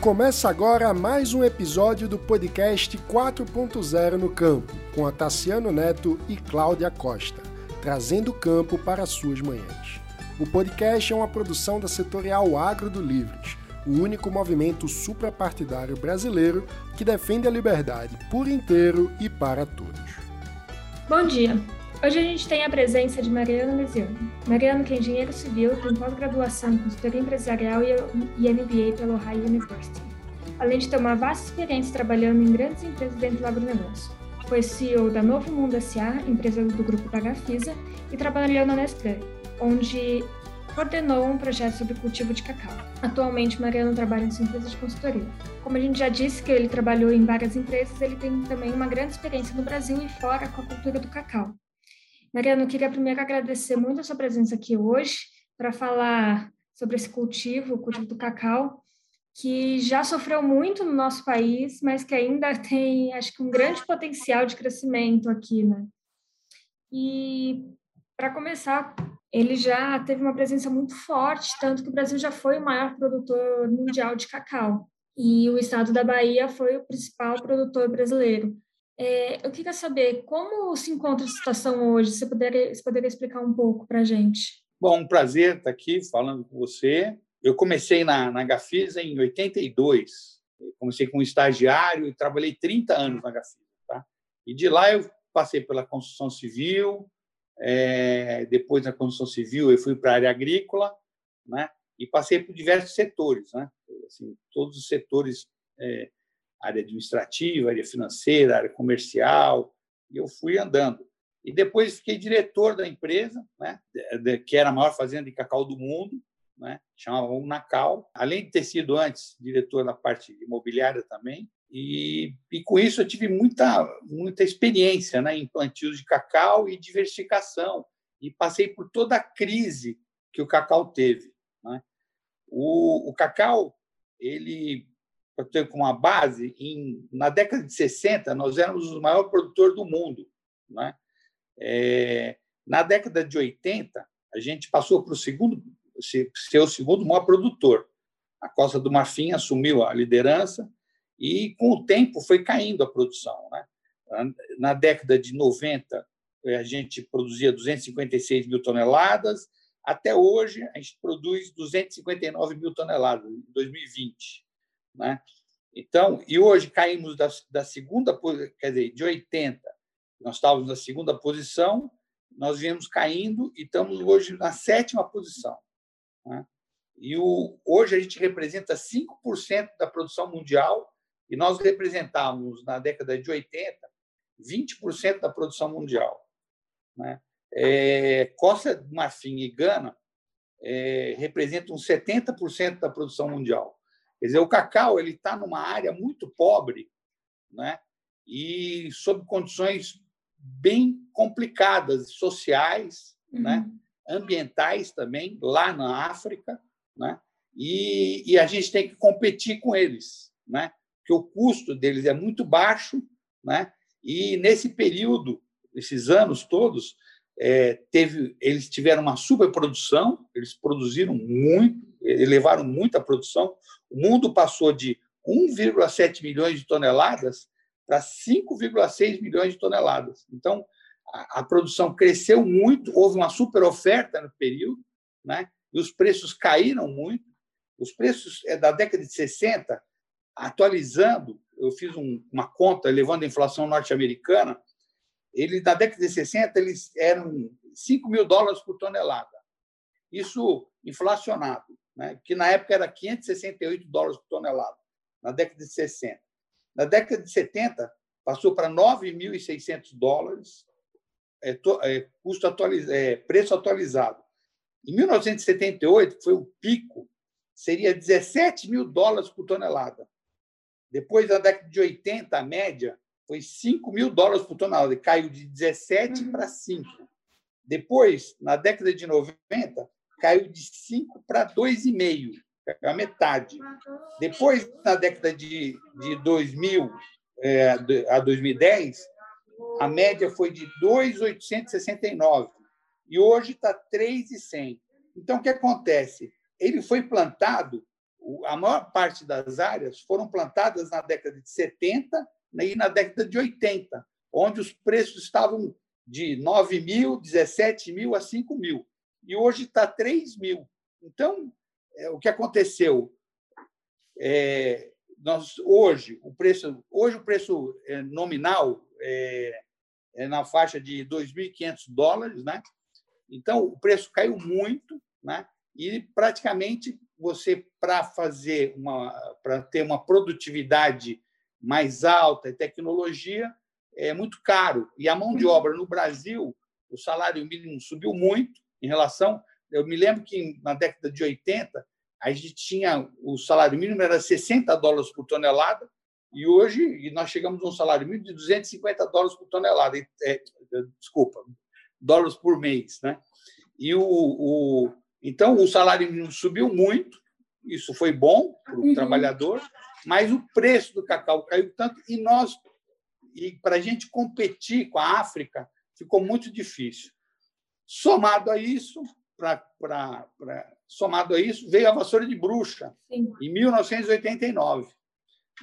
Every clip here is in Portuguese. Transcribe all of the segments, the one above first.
Começa agora mais um episódio do podcast 4.0 no Campo, com a Tassiano Neto e Cláudia Costa, trazendo o campo para suas manhãs. O podcast é uma produção da setorial Agro do Livres, o único movimento suprapartidário brasileiro que defende a liberdade por inteiro e para todos. Bom dia! Hoje a gente tem a presença de Mariana Mesiano. Mariana, que é engenheiro civil, tem pós-graduação em consultoria empresarial e MBA pela Ohio University, além de ter uma vasta experiência trabalhando em grandes empresas dentro do agronegócio. Foi CEO da Novo Mundo S.A., empresa do grupo Pagafisa, e trabalhou na Nestlé, onde coordenou um projeto sobre cultivo de cacau. Atualmente, Mariano trabalha em sua empresa de consultoria. Como a gente já disse que ele trabalhou em várias empresas, ele tem também uma grande experiência no Brasil e fora com a cultura do cacau. Mariana, eu queria primeiro agradecer muito a sua presença aqui hoje para falar sobre esse cultivo, o cultivo do cacau, que já sofreu muito no nosso país, mas que ainda tem, acho que, um grande potencial de crescimento aqui, né? E, para começar, ele já teve uma presença muito forte, tanto que o Brasil já foi o maior produtor mundial de cacau. E o estado da Bahia foi o principal produtor brasileiro. É, eu queria saber como se encontra a situação hoje. Você poderia, você poderia explicar um pouco para a gente? Bom, um prazer estar aqui falando com você. Eu comecei na, na Gafisa em 82. Eu comecei como estagiário e trabalhei 30 anos na Gafisa. Tá? E de lá eu passei pela construção civil. É, depois da construção civil eu fui para a área agrícola, né? E passei por diversos setores, né? Assim, todos os setores é, área administrativa, área financeira, área comercial, e eu fui andando. E depois fiquei diretor da empresa, né, que era a maior fazenda de cacau do mundo, né, chamava Unacal. Além de ter sido antes diretor na parte imobiliária também, e, e com isso eu tive muita, muita experiência né, em plantios de cacau e diversificação, e passei por toda a crise que o cacau teve. Né? O, o cacau ele para ter como uma base, em, na década de 60, nós éramos o maior produtor do mundo. Né? É, na década de 80, a gente passou para o segundo, ser o segundo maior produtor. A Costa do Marfim assumiu a liderança e, com o tempo, foi caindo a produção. Né? Na década de 90, a gente produzia 256 mil toneladas, até hoje, a gente produz 259 mil toneladas em 2020. Né? Então, e hoje caímos da, da segunda, quer dizer, de 80, nós estávamos na segunda posição, nós viemos caindo e estamos hoje na sétima posição. Né? E o, hoje a gente representa 5% da produção mundial e nós representávamos, na década de 80, 20% da produção mundial. Né? É, Costa do Marfim e Gana é, representam 70% da produção mundial. Quer dizer, o cacau ele está numa área muito pobre, né? E sob condições bem complicadas, sociais, uhum. né? Ambientais também lá na África, né? E, e a gente tem que competir com eles, né? Porque o custo deles é muito baixo, né? E nesse período, esses anos todos, é, teve, eles tiveram uma superprodução, eles produziram muito, elevaram muito a produção. O mundo passou de 1,7 milhões de toneladas para 5,6 milhões de toneladas. Então, a, a, produção cresceu muito, houve uma super oferta no período, né? e os preços caíram muito. Os preços é da década de 60, atualizando, eu fiz um, uma conta levando a inflação norte-americana, ele, na década de 60 eles eram 5 mil dólares por tonelada. Isso inflacionado né? que na época era 568 dólares por tonelada, na década de 60. Na década de 70, passou para 9.600 dólares, é, é, custo atualiz, é, preço atualizado. Em 1978, que foi o pico, seria 17 mil dólares por tonelada. Depois, na década de 80, a média foi 5 mil dólares por tonelada, caiu de 17 uhum. para 5. Depois, na década de 90, caiu de 5 para 2,5, a metade. Depois, na década de, de 2000 é, a 2010, a média foi de 2,869 e hoje está 3,100. Então, o que acontece? Ele foi plantado a maior parte das áreas foram plantadas na década de 70 e na década de 80, onde os preços estavam de 9 mil, 17 mil a 5 mil. E hoje está 3 mil. Então, é, o que aconteceu? É, nós, hoje, o preço, hoje o preço é, nominal é, é na faixa de 2.500 dólares, né? Então, o preço caiu muito, né? E praticamente você para fazer uma para ter uma produtividade mais alta e tecnologia é muito caro. E a mão de obra no Brasil, o salário mínimo subiu muito em relação. Eu me lembro que na década de 80 a gente tinha o salário mínimo era 60 dólares por tonelada e hoje nós chegamos a um salário mínimo de 250 dólares por tonelada. É, desculpa, dólares por mês, né? E o, o então o salário mínimo subiu muito. Isso foi bom para o uhum. trabalhador, mas o preço do cacau caiu tanto e nós e para a gente competir com a África ficou muito difícil. Somado a isso, pra, pra, pra, somado a isso, veio a vassoura de bruxa Sim. em 1989,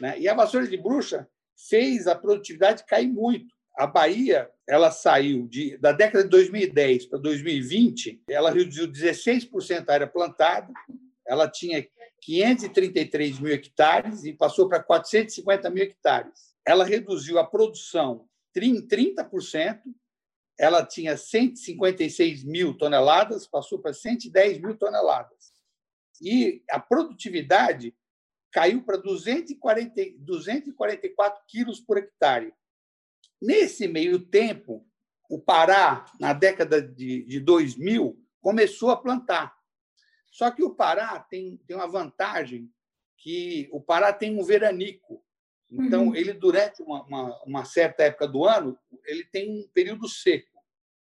né? E a vassoura de bruxa fez a produtividade cair muito. A Bahia, ela saiu de, da década de 2010 para 2020, ela reduziu 16% a área plantada, ela tinha 533 mil hectares e passou para 450 mil hectares ela reduziu a produção 30%, ela tinha 156 mil toneladas, passou para 110 mil toneladas. E a produtividade caiu para 240, 244 quilos por hectare. Nesse meio tempo, o Pará, na década de, de 2000, começou a plantar. Só que o Pará tem, tem uma vantagem que o Pará tem um veranico. Então, uhum. ele, durante uma, uma, uma, certa época do ano, ele tem um período seco.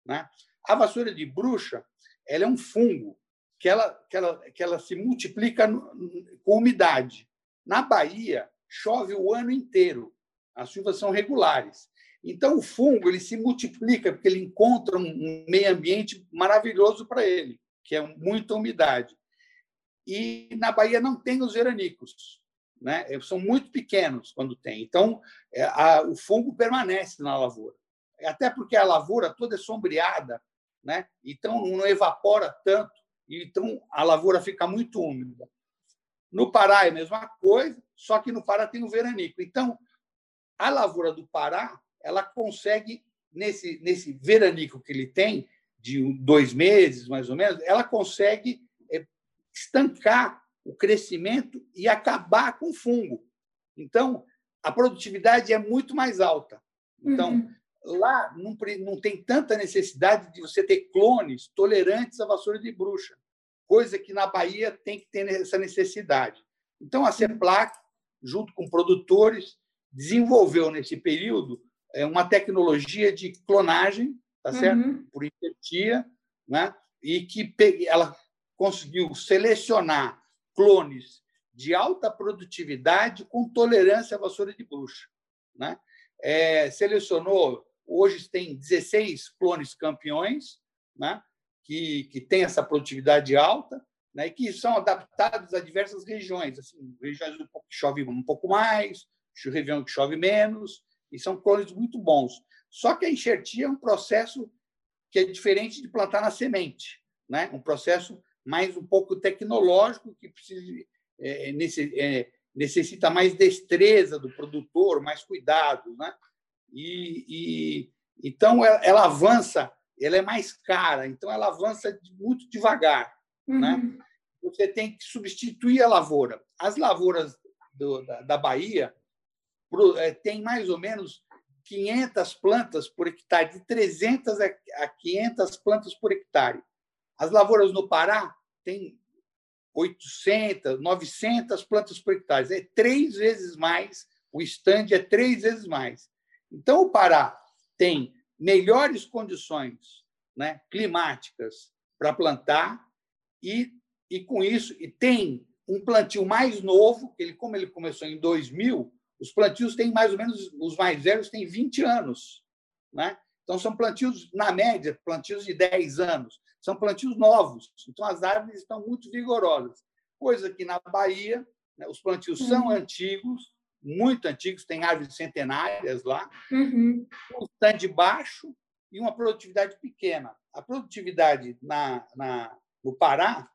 Né? A vassoura de bruxa ela é um fungo que ela, que ela, que ela se multiplica com umidade. Na Bahia, chove o ano inteiro. As chuvas são regulares. Então, o fungo ele se multiplica porque ele encontra um meio ambiente maravilhoso para ele, que é muita umidade. E na Bahia não tem os veranicos né? são muito pequenos quando tem. Então, é, a, o fungo permanece na lavoura. Até porque a lavoura toda é sombreada, né? então não evapora tanto, então a lavoura fica muito úmida. No Pará é a mesma coisa, só que no Pará tem o veranico. Então, a lavoura do Pará ela consegue, nesse, nesse veranico que ele tem, de dois meses mais ou menos, ela consegue é, estancar o crescimento e acabar com o fungo. Então, a produtividade é muito mais alta. Então, uhum. lá não, não tem tanta necessidade de você ter clones tolerantes à vassoura de bruxa, coisa que na Bahia tem que ter essa necessidade. Então, a CEPLAC, junto com produtores, desenvolveu nesse período é, uma tecnologia de clonagem, tá certo? Uhum. Por invertia, né? E que ela conseguiu selecionar clones de alta produtividade com tolerância à vassoura de bruxa. Né? É, selecionou, hoje tem 16 clones campeões, né? que, que têm essa produtividade alta, né? e que são adaptados a diversas regiões. Assim, regiões que chove um pouco mais, região que chove menos, e são clones muito bons. Só que a enxertia é um processo que é diferente de plantar na semente, né? um processo mais um pouco tecnológico, que precisa, é, é, necessita mais destreza do produtor, mais cuidado. Né? E, e, então, ela, ela, avança, ela é mais cara, então ela avança muito devagar. Né? Uhum. Né? Você tem que substituir a lavoura. As lavouras do, da, da Bahia é, têm mais ou menos 500 plantas por hectare, de 300 a 500 plantas por hectare. As lavouras no Pará têm 800, 900 plantas por hectare. É três vezes mais, o estande é três vezes mais. Então, o Pará tem melhores condições né, climáticas para plantar e, e, com isso, e tem um plantio mais novo, ele, como ele começou em 2000, os plantios têm mais ou menos, os mais velhos têm 20 anos. Né? Então, são plantios, na média, plantios de 10 anos. São plantios novos, então as árvores estão muito vigorosas. coisa que na Bahia, né, os plantios uhum. são antigos, muito antigos, tem árvores centenárias lá, uhum. um stand baixo e uma produtividade pequena. A produtividade na, na no Pará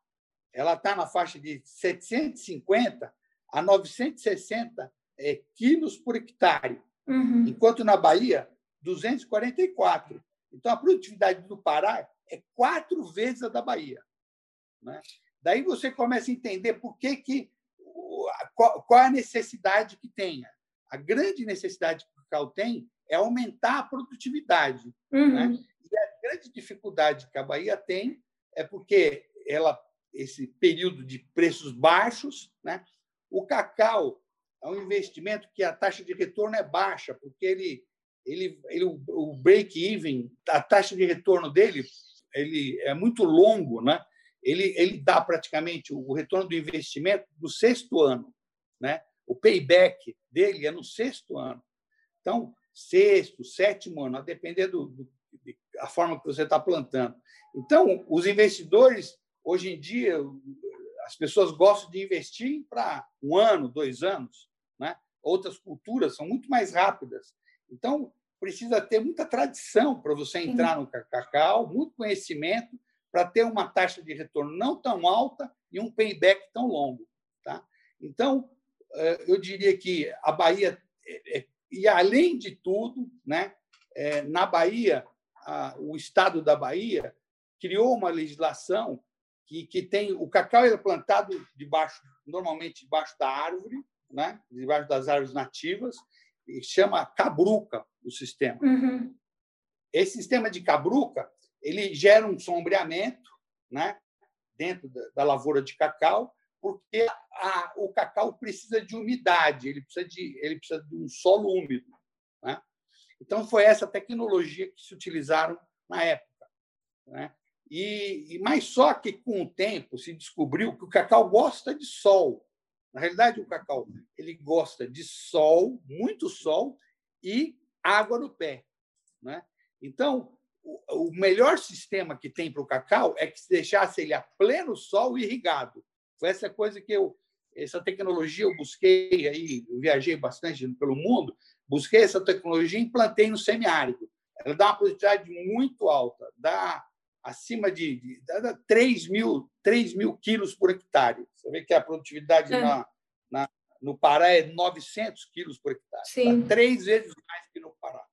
ela está na faixa de 750 a 960 é, quilos por hectare, uhum. enquanto na Bahia, 244. Então, a produtividade do Pará é quatro vezes a da Bahia. Né? Daí você começa a entender por que, que qual, qual a necessidade que tenha. A grande necessidade que o cacau tem é aumentar a produtividade. Uhum. Né? E a grande dificuldade que a Bahia tem é porque ela esse período de preços baixos, né? O cacau é um investimento que a taxa de retorno é baixa, porque ele ele, ele o break-even, a taxa de retorno dele, ele é muito longo, né? Ele ele dá praticamente o retorno do investimento do sexto ano, né? O payback dele é no sexto ano. Então, sexto, sétimo ano, a depender do, do a forma que você está plantando. Então, os investidores hoje em dia as pessoas gostam de investir para um ano, dois anos, né? Outras culturas são muito mais rápidas. Então, precisa ter muita tradição para você entrar no cacau, muito conhecimento para ter uma taxa de retorno não tão alta e um payback tão longo, tá? Então, eh, eu diria que a Bahia é, é, e além de tudo, né? Na Bahia, o estado da Bahia criou uma legislação que, que tem o cacau é plantado debaixo, normalmente debaixo da árvore, né? debaixo das árvores nativas, e chama cabruca o sistema. Uhum. Esse sistema de cabruca ele gera um sombreamento né? dentro da, lavoura de cacau, porque a, o cacau precisa de umidade, ele precisa de, ele precisa de um solo úmido. Né? Então, foi essa tecnologia que se utilizaram na época. Né? E, mas só que com o tempo se descobriu que o cacau gosta de sol. Na realidade, o cacau ele gosta de sol, muito sol e água no pé, né? Então, o, melhor sistema que tem para o cacau é que se deixasse ele a pleno sol irrigado. Foi essa coisa que eu essa tecnologia eu busquei aí, eu viajei bastante pelo mundo, busquei essa tecnologia e implantei no semiárido. Ela dá uma produtividade muito alta, dá acima de, de, de 3, mil, 3 mil quilos por hectare. Você vê que a produtividade é. na, na, no Pará é 900 quilos por hectare. Sim. Tá? Três vezes mais que no Pará.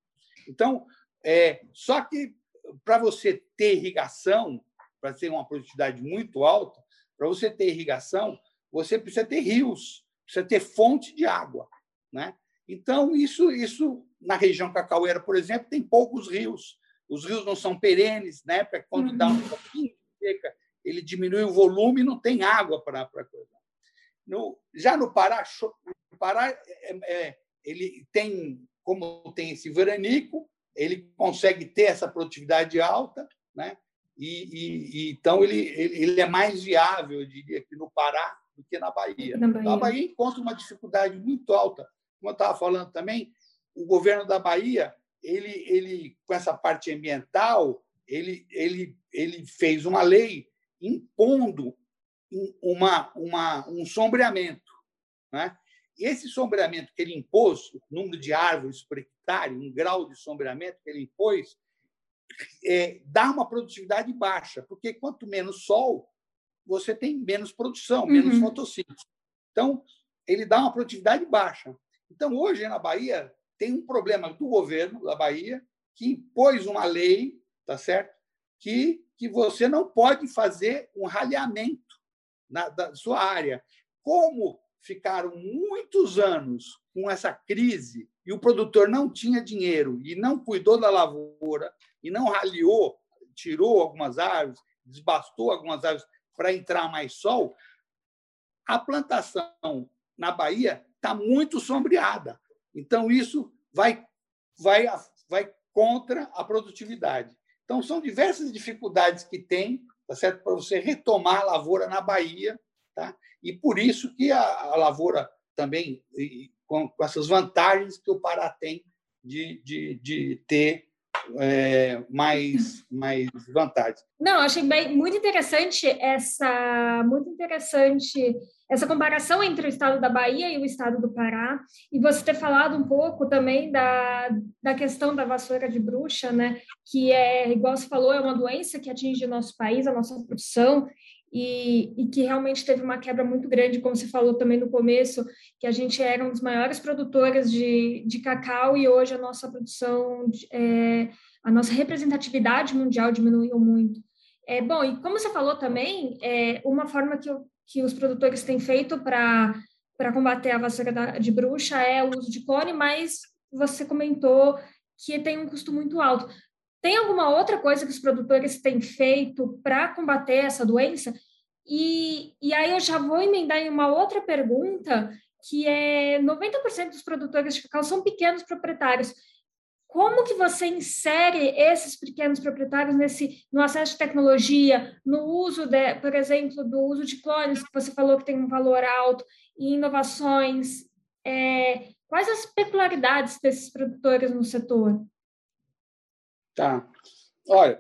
Então, é, só que para você ter irrigação, para ter uma produtividade muito alta, para você ter irrigação, você precisa ter rios, precisa ter fonte de água. Né? Então, isso, isso na região cacaueira, por exemplo, tem poucos rios os rios não são perenes, né? Porque quando uhum. dá um pouquinho de seca, ele diminui o volume e não tem água para coisa. No, já no Pará, o Pará é, é, ele tem, como tem esse veranico, ele consegue ter essa produtividade alta, né? E, e, e então ele, ele, ele, é mais viável, eu diria, aqui no Pará do que na Bahia. Na Bahia. Então, a Bahia encontra uma dificuldade muito alta. Como eu estava falando também, o governo da Bahia ele, ele com essa parte ambiental, ele, ele, ele fez uma lei impondo uma, uma, um sombreamento. Né? E esse sombreamento que ele impôs, o número de árvores por hectare, um grau de sombreamento que ele impôs, é, dá uma produtividade baixa, porque quanto menos sol, você tem menos produção, menos uhum. fotossíntese. Então, ele dá uma produtividade baixa. Então, hoje, na Bahia, tem um problema do governo da Bahia que impôs uma lei, tá certo? Que, que você não pode fazer um ralhamento na da sua área. Como ficaram muitos anos com essa crise e o produtor não tinha dinheiro e não cuidou da lavoura e não ralhou, tirou algumas árvores, desbastou algumas árvores para entrar mais sol, a plantação na Bahia está muito sombreada. Então, isso vai, vai, vai contra a produtividade. Então, são diversas dificuldades que tem tá certo? para você retomar a lavoura na Bahia. Tá? E por isso que a, a lavoura também, com, com, essas vantagens que o Pará tem de, de, de ter é, mais, mais vantagens. Não, achei bem, muito interessante essa muito interessante essa comparação entre o estado da Bahia e o estado do Pará, e você ter falado um pouco também da, da questão da vassoura de bruxa, né, que é, igual você falou, é uma doença que atinge o nosso país, a nossa produção, e, e, que realmente teve uma quebra muito grande, como você falou também no começo, que a gente era um dos maiores produtores de, de cacau e hoje a nossa produção, é, a nossa representatividade mundial diminuiu muito. É, bom, e como você falou também, é, uma forma que, que os produtores têm feito para combater a vassoura de bruxa é o uso de cone, mas você comentou que tem um custo muito alto. Tem alguma outra coisa que os produtores têm feito para combater essa doença? E, e aí eu já vou emendar em uma outra pergunta, que é 90% dos produtores de cacau são pequenos proprietários. Como que você insere esses pequenos proprietários nesse no acesso de tecnologia, no uso, de, por exemplo, do uso de clones, que você falou que tem um valor alto, e inovações? É, quais as peculiaridades desses produtores no setor? Tá. Olha,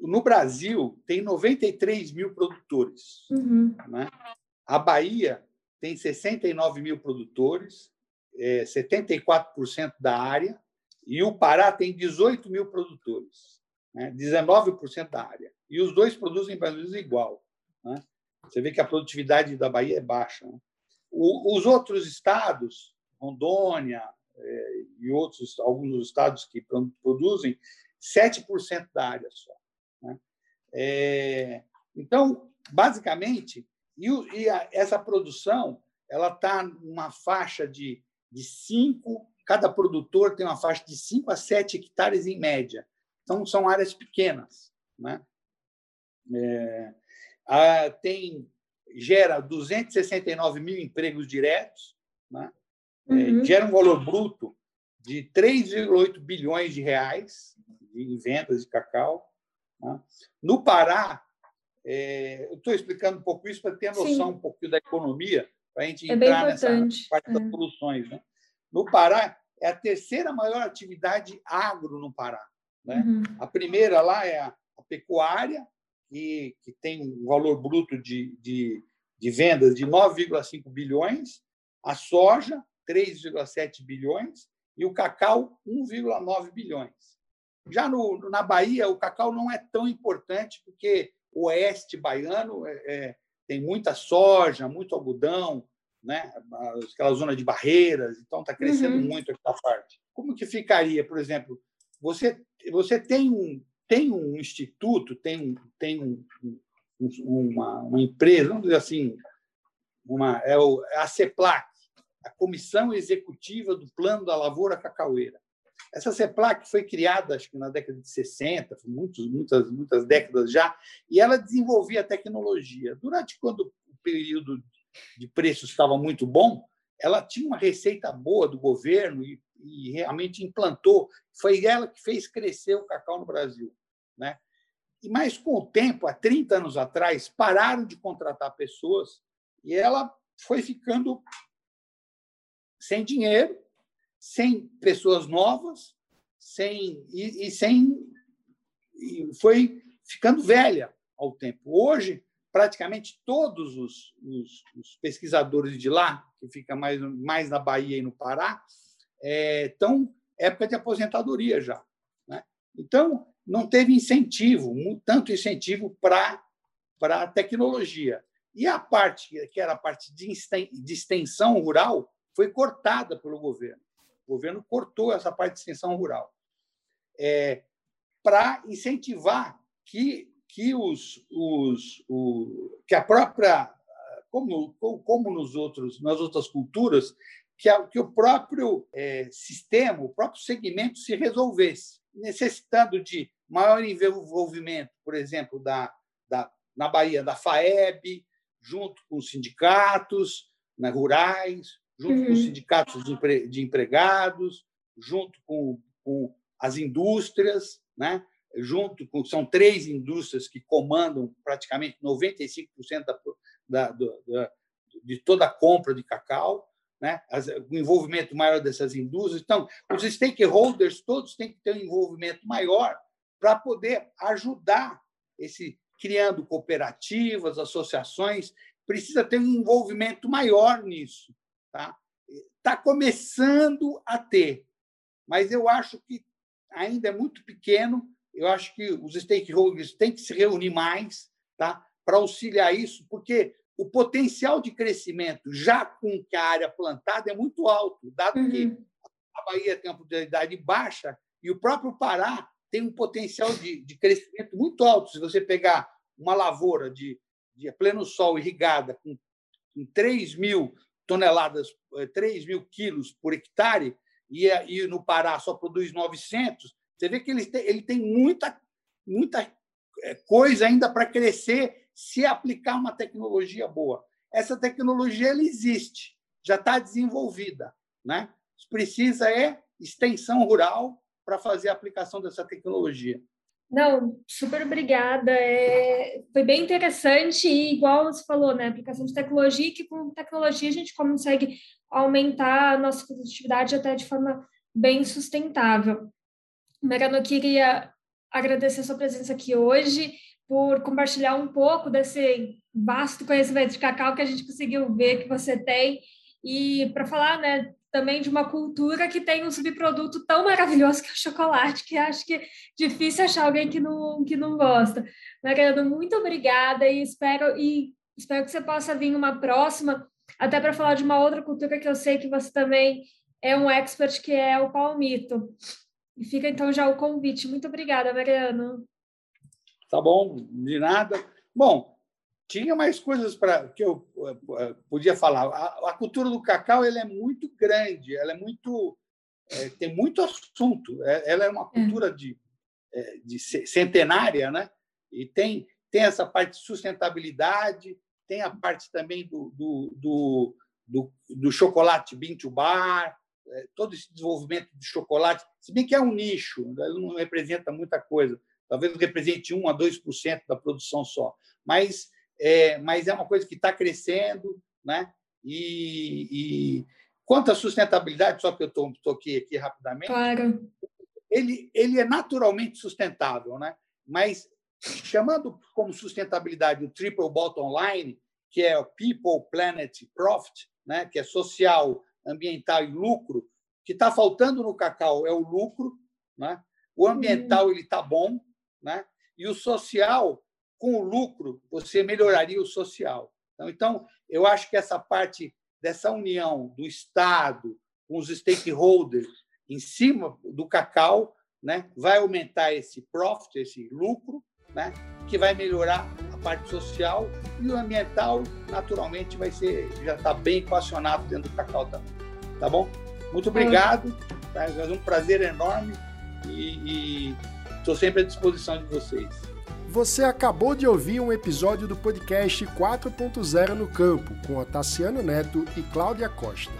no Brasil tem 93 mil produtores. Uhum. Né? A Bahia tem 69 mil produtores, é, 74% da área, e o Pará tem 18 mil produtores, né? 19% da área. E os dois produzem mais ou menos igual. Né? Você vê que a produtividade da Bahia é baixa. Né? O, os outros estados, Rondônia, é, e outros, alguns estados que produzem 7% da área só. Né? É, então, basicamente, e, e a, essa produção ela está numa faixa de, de 5, cada produtor tem uma faixa de 5 a 7 hectares em média. Então, são áreas pequenas. Né? É, a, tem gera 269 mil empregos diretos, né? É, uhum. gera um valor bruto de 3,8 bilhões de reais em vendas de cacau. Né? No Pará, é, eu estou explicando um pouco isso para ter noção Sim. um pouquinho da economia, para a gente é entrar nessa parte das é. soluções. Né? No Pará, é a terceira maior atividade agro no Pará. Né? Uhum. A primeira lá é a, a pecuária, que, que, tem um valor bruto de, de, de vendas de 9,5 bilhões, a soja, 3,7 bilhões, e o cacau, 1,9 bilhões. Já no, na Bahia, o cacau não é tão importante, porque o oeste baiano é, é, tem muita soja, muito algodão, né? aquela zona de barreiras, então está crescendo uhum. muito aquela parte. Como que ficaria, por exemplo, você, você tem, um, tem um instituto, tem, tem um, um, uma, uma empresa, vamos dizer assim, uma, é, o, é a CEPLAC, a Comissão Executiva do Plano da Lavoura Cacaueira. Essa CEPLAC foi criada, acho que na década de 60, muitos, muitas, muitas décadas já, e ela desenvolvia tecnologia. Durante quando o período de preços estava muito bom, ela tinha uma receita boa do governo e, e realmente implantou. Foi ela que fez crescer o cacau no Brasil. Né? E Mas, com o tempo, há 30 anos atrás, pararam de contratar pessoas e ela foi ficando sem dinheiro sem pessoas novas, sem e, e sem e foi ficando velha ao tempo. Hoje, praticamente todos os, os, os, pesquisadores de lá, que fica mais, mais na Bahia e no Pará, estão é, época de aposentadoria já. Né? Então, não teve incentivo, tanto incentivo para a tecnologia. E a parte, que era a parte de extensão rural, foi cortada pelo governo. O governo cortou essa parte de extensão rural é, para incentivar que, que, os, os, o, que a própria, como, como nos outros, nas outras culturas, que, a, que o próprio é, sistema, o próprio segmento se resolvesse, necessitando de maior envolvimento, por exemplo, da, da, na Bahia, da FAEB, junto com os sindicatos né, rurais, junto uhum. com os sindicatos de empregados, junto com, com as indústrias, né? Junto com são três indústrias que comandam praticamente 95% da, da, da, de toda a compra de cacau, né? o envolvimento maior dessas indústrias. Então, os stakeholders todos têm que ter um envolvimento maior para poder ajudar esse criando cooperativas, associações, precisa ter um envolvimento maior nisso, tá? Está começando a ter, mas eu acho que ainda é muito pequeno. Eu acho que os stakeholders têm que se reunir mais, tá? Para auxiliar isso, porque o potencial de crescimento já com que a área plantada é muito alto, dado uhum. que a Bahia tem uma produtividade baixa e o próprio Pará tem um potencial de, de crescimento muito alto. Se você pegar uma lavoura de, de pleno sol irrigada com, com 3 mil toneladas, 3 eh, mil quilos por hectare, e, e no Pará só produz 900, você vê que ele tem, ele tem muita, muita eh, coisa ainda para crescer se aplicar uma tecnologia boa. Essa tecnologia ela existe, já está desenvolvida. Né? Precisa é extensão rural para fazer a aplicação dessa tecnologia. Não, super obrigada. É, foi bem interessante e, igual você falou, né, aplicação de tecnologia, que com tecnologia a gente consegue aumentar a nossa produtividade até de forma bem sustentável. Mariana, eu queria agradecer sua presença aqui hoje por compartilhar um pouco desse vasto conhecimento de cacau que a gente conseguiu ver que você tem e para falar, né, também de uma cultura que tem um subproduto tão maravilhoso que é o chocolate, que acho que é difícil achar alguém que não, que não gosta. Mariana, muito obrigada e espero e espero que você possa vir uma próxima, até para falar de uma outra cultura que eu sei que você também é um expert, que é o palmito. E fica então já o convite. Muito obrigada, Mariana. Tá bom, de nada. Bom, tinha mais coisas para que eu eh, podia falar. A, a, cultura do cacau ele é muito grande, ela é muito é, tem muito assunto. É, ela é uma hum. cultura de, é, de centenária, né? E tem tem essa parte de sustentabilidade, tem a parte também do, do, do, do, do chocolate bean to bar, é, todo esse desenvolvimento de chocolate, se bem que é um nicho, ele não representa muita coisa talvez represente 1 a 2% da produção só, mas é, mas é uma coisa que está crescendo, né? E, e, quanto à sustentabilidade, só que eu toquei aqui rapidamente, claro. ele, ele é naturalmente sustentável, né? Mas chamando como sustentabilidade o triple bottom line, que é o people, planet, profit, né? Que é social, ambiental e lucro, que está faltando no cacau é o lucro, né? O ambiental uhum. ele está bom, né? E o social, com o lucro, você melhoraria o social. Então, então, eu acho que essa parte dessa união do Estado com os stakeholders em cima do cacau né, vai aumentar esse profit, esse lucro, né, que vai melhorar parte social e o ambiental, naturalmente, vai ser já está bem equacionado dentro do cacau também. Tá bom? Muito obrigado. Tá? É um prazer enorme e, Estou sempre à disposição de vocês. Você acabou de ouvir um episódio do podcast 4.0 no Campo, com Otaciano Neto e Cláudia Costa.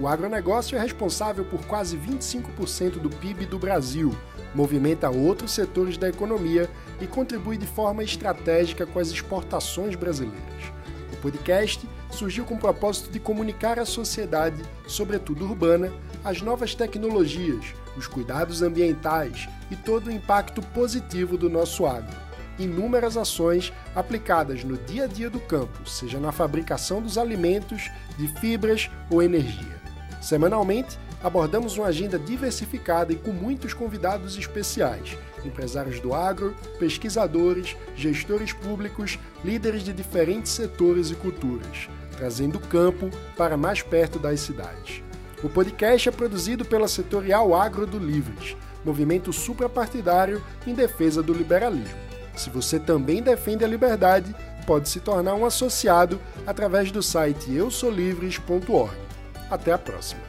O agronegócio é responsável por quase 25% do PIB do Brasil, movimenta outros setores da economia e contribui de forma estratégica com as exportações brasileiras. O podcast surgiu com o propósito de comunicar à sociedade, sobretudo urbana, as novas tecnologias, os cuidados ambientais e todo o impacto positivo do nosso agro. Inúmeras ações aplicadas no dia a dia do campo, seja na fabricação dos alimentos, de fibras ou energia. Semanalmente, abordamos uma agenda diversificada e com muitos convidados especiais, empresários do agro, pesquisadores, gestores públicos, líderes de diferentes setores e culturas, trazendo o campo para mais perto das cidades. O podcast é produzido pela Setorial Agro do Livres, movimento suprapartidário em defesa do liberalismo. Se você também defende a liberdade, pode se tornar um associado através do site eusolivres.org. Até a próxima!